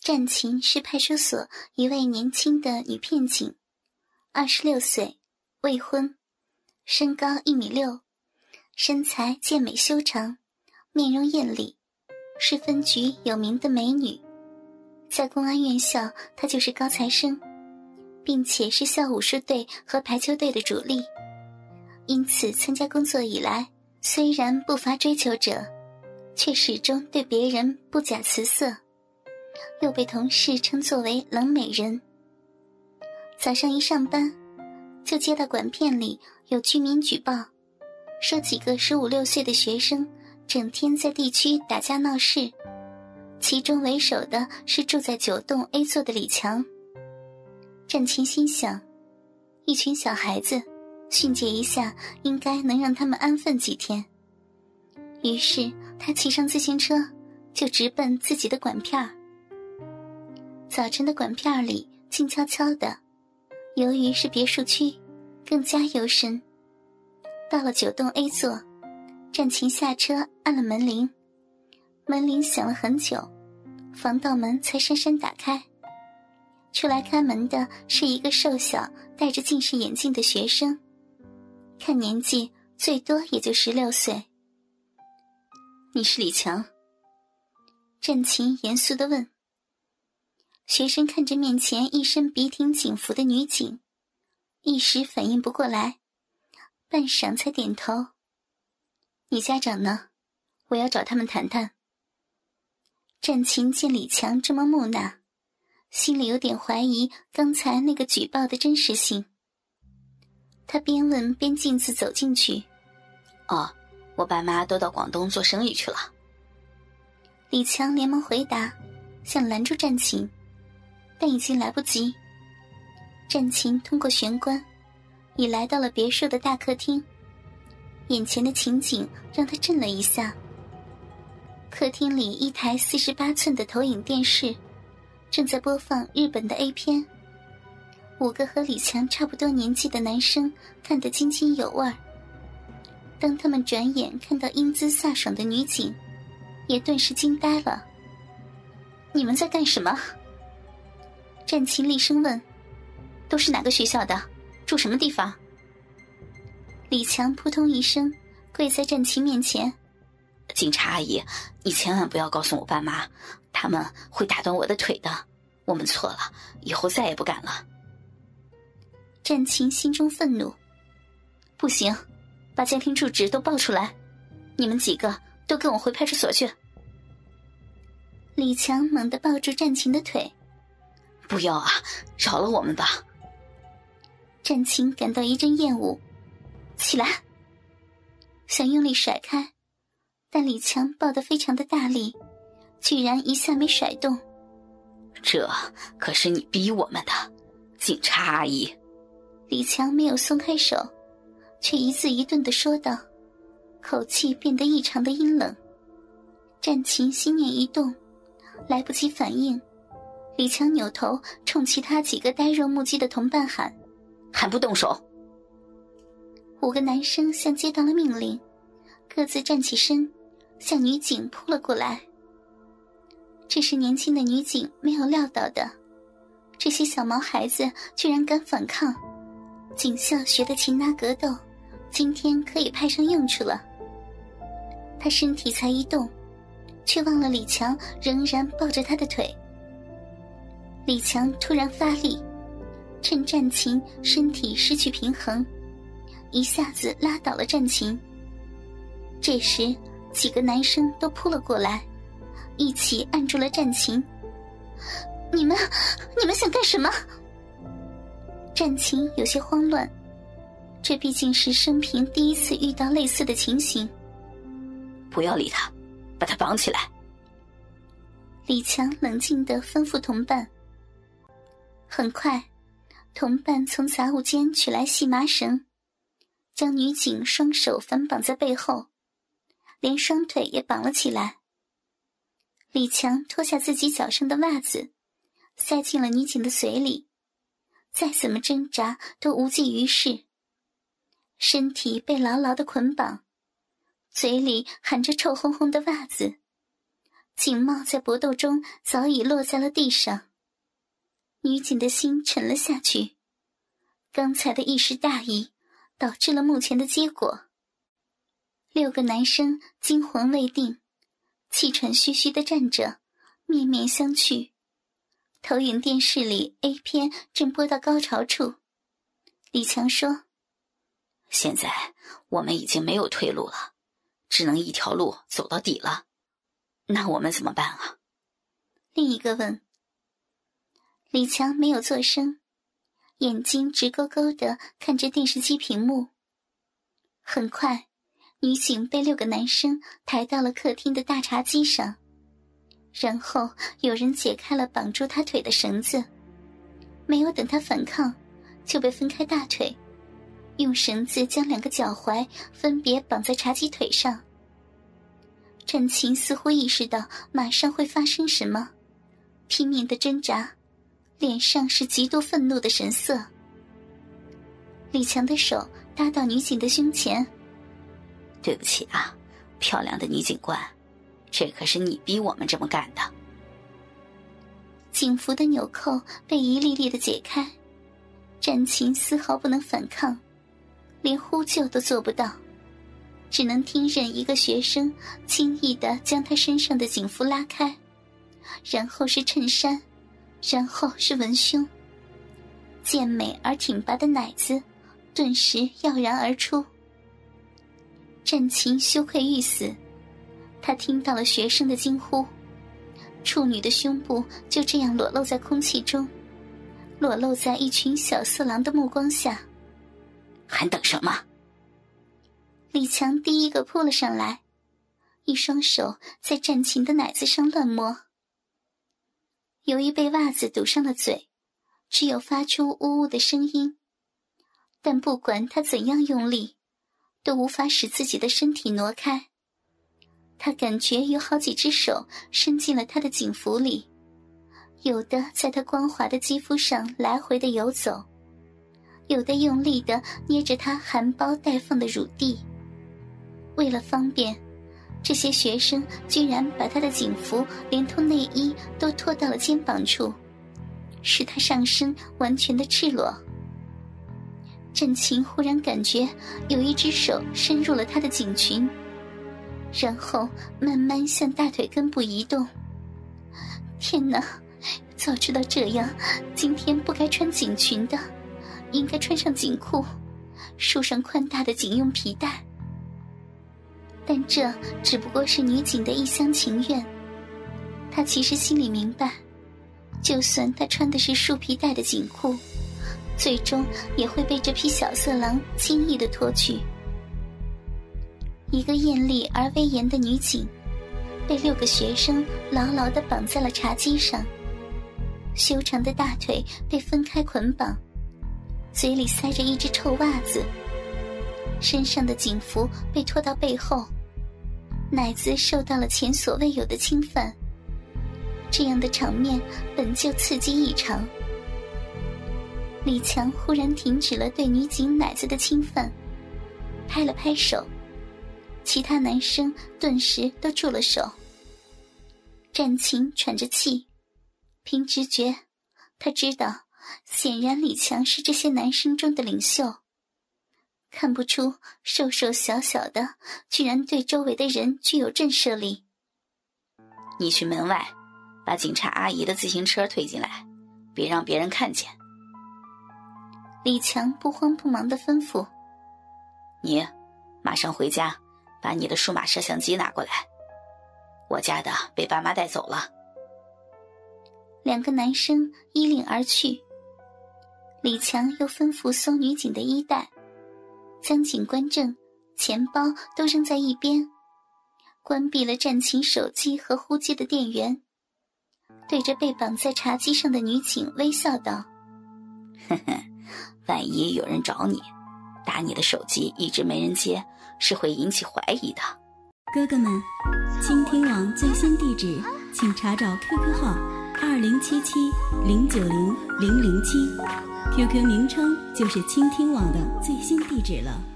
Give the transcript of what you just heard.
战琴是派出所一位年轻的女片警，二十六岁，未婚，身高一米六，身材健美修长，面容艳丽，是分局有名的美女。在公安院校，她就是高材生，并且是校武术队和排球队的主力。因此，参加工作以来，虽然不乏追求者，却始终对别人不假辞色。又被同事称作为“冷美人”。早上一上班，就接到管片里有居民举报，说几个十五六岁的学生整天在地区打架闹事，其中为首的是住在九栋 A 座的李强。战琴心想，一群小孩子，训诫一下，应该能让他们安分几天。于是他骑上自行车，就直奔自己的管片儿。早晨的管片里静悄悄的，由于是别墅区，更加幽深。到了九栋 A 座，战琴下车按了门铃，门铃响了很久，防盗门才姗姗打开。出来开门的是一个瘦小、戴着近视眼镜的学生，看年纪最多也就十六岁。你是李强？战琴严肃的问。学生看着面前一身笔挺警服的女警，一时反应不过来，半晌才点头。你家长呢？我要找他们谈谈。战琴见李强这么木讷，心里有点怀疑刚才那个举报的真实性。他边问边径自走进去。哦，我爸妈都到广东做生意去了。李强连忙回答，想拦住战琴。但已经来不及。战琴通过玄关，已来到了别墅的大客厅。眼前的情景让他震了一下。客厅里一台四十八寸的投影电视，正在播放日本的 A 片。五个和李强差不多年纪的男生看得津津有味儿。当他们转眼看到英姿飒爽的女警，也顿时惊呆了。你们在干什么？战琴厉声问：“都是哪个学校的？住什么地方？”李强扑通一声跪在战琴面前：“警察阿姨，你千万不要告诉我爸妈，他们会打断我的腿的。我们错了，以后再也不敢了。”战琴心中愤怒：“不行，把家庭住址都报出来！你们几个都跟我回派出所去！”李强猛地抱住战琴的腿。不要啊！饶了我们吧！战琴感到一阵厌恶，起来，想用力甩开，但李强抱得非常的大力，居然一下没甩动。这可是你逼我们的，警察阿姨。李强没有松开手，却一字一顿的说道，口气变得异常的阴冷。战琴心念一动，来不及反应。李强扭头冲其他几个呆若木鸡的同伴喊：“还不动手！”五个男生像接到了命令，各自站起身，向女警扑了过来。这是年轻的女警没有料到的，这些小毛孩子居然敢反抗。警校学的擒拿格斗，今天可以派上用处了。他身体才一动，却忘了李强仍然抱着他的腿。李强突然发力，趁战琴身体失去平衡，一下子拉倒了战琴。这时，几个男生都扑了过来，一起按住了战琴。你们，你们想干什么？战琴有些慌乱，这毕竟是生平第一次遇到类似的情形。不要理他，把他绑起来。李强冷静的吩咐同伴。很快，同伴从杂物间取来细麻绳，将女警双手反绑在背后，连双腿也绑了起来。李强脱下自己脚上的袜子，塞进了女警的嘴里，再怎么挣扎都无济于事。身体被牢牢的捆绑，嘴里含着臭烘烘的袜子，警帽在搏斗中早已落在了地上。女警的心沉了下去，刚才的一时大意导致了目前的结果。六个男生惊魂未定，气喘吁吁的站着，面面相觑。投影电视里 A 片正播到高潮处，李强说：“现在我们已经没有退路了，只能一条路走到底了。那我们怎么办啊？”另一个问。李强没有作声，眼睛直勾勾的看着电视机屏幕。很快，女警被六个男生抬到了客厅的大茶几上，然后有人解开了绑住她腿的绳子，没有等她反抗，就被分开大腿，用绳子将两个脚踝分别绑在茶几腿上。战琴似乎意识到马上会发生什么，拼命的挣扎。脸上是极度愤怒的神色。李强的手搭到女警的胸前。对不起啊，漂亮的女警官，这可是你逼我们这么干的。警服的纽扣被一粒粒的解开，战琴丝毫不能反抗，连呼救都做不到，只能听任一个学生轻易的将她身上的警服拉开，然后是衬衫。然后是文胸，健美而挺拔的奶子，顿时耀然而出。战琴羞愧欲死，他听到了学生的惊呼，处女的胸部就这样裸露在空气中，裸露在一群小色狼的目光下。还等什么？李强第一个扑了上来，一双手在战琴的奶子上乱摸。由于被袜子堵上了嘴，只有发出呜呜的声音。但不管他怎样用力，都无法使自己的身体挪开。他感觉有好几只手伸进了他的警服里，有的在他光滑的肌肤上来回的游走，有的用力的捏着他含苞待放的乳蒂。为了方便。这些学生居然把他的警服连同内衣都脱到了肩膀处，使他上身完全的赤裸。郑琴忽然感觉有一只手伸入了他的警裙，然后慢慢向大腿根部移动。天哪！早知道这样，今天不该穿警裙的，应该穿上警裤，束上宽大的警用皮带。但这只不过是女警的一厢情愿。她其实心里明白，就算她穿的是束皮带的警裤，最终也会被这批小色狼轻易的脱去。一个艳丽而威严的女警，被六个学生牢牢的绑在了茶几上，修长的大腿被分开捆绑，嘴里塞着一只臭袜子，身上的警服被拖到背后。奶子受到了前所未有的侵犯，这样的场面本就刺激异常。李强忽然停止了对女警奶子的侵犯，拍了拍手，其他男生顿时都住了手。战琴喘着气，凭直觉，他知道，显然李强是这些男生中的领袖。看不出瘦瘦小小的，居然对周围的人具有震慑力。你去门外，把警察阿姨的自行车推进来，别让别人看见。李强不慌不忙的吩咐：“你，马上回家，把你的数码摄像机拿过来。我家的被爸妈带走了。”两个男生依领而去。李强又吩咐搜女警的衣袋。将警官证、钱包都扔在一边，关闭了战琴手机和呼机的电源，对着被绑在茶几上的女警微笑道：“呵呵，万一有人找你，打你的手机一直没人接，是会引起怀疑的。”哥哥们，倾听网最新地址，请查找 QQ 号二零七七零九零零零七。QQ 名称就是倾听网的最新地址了。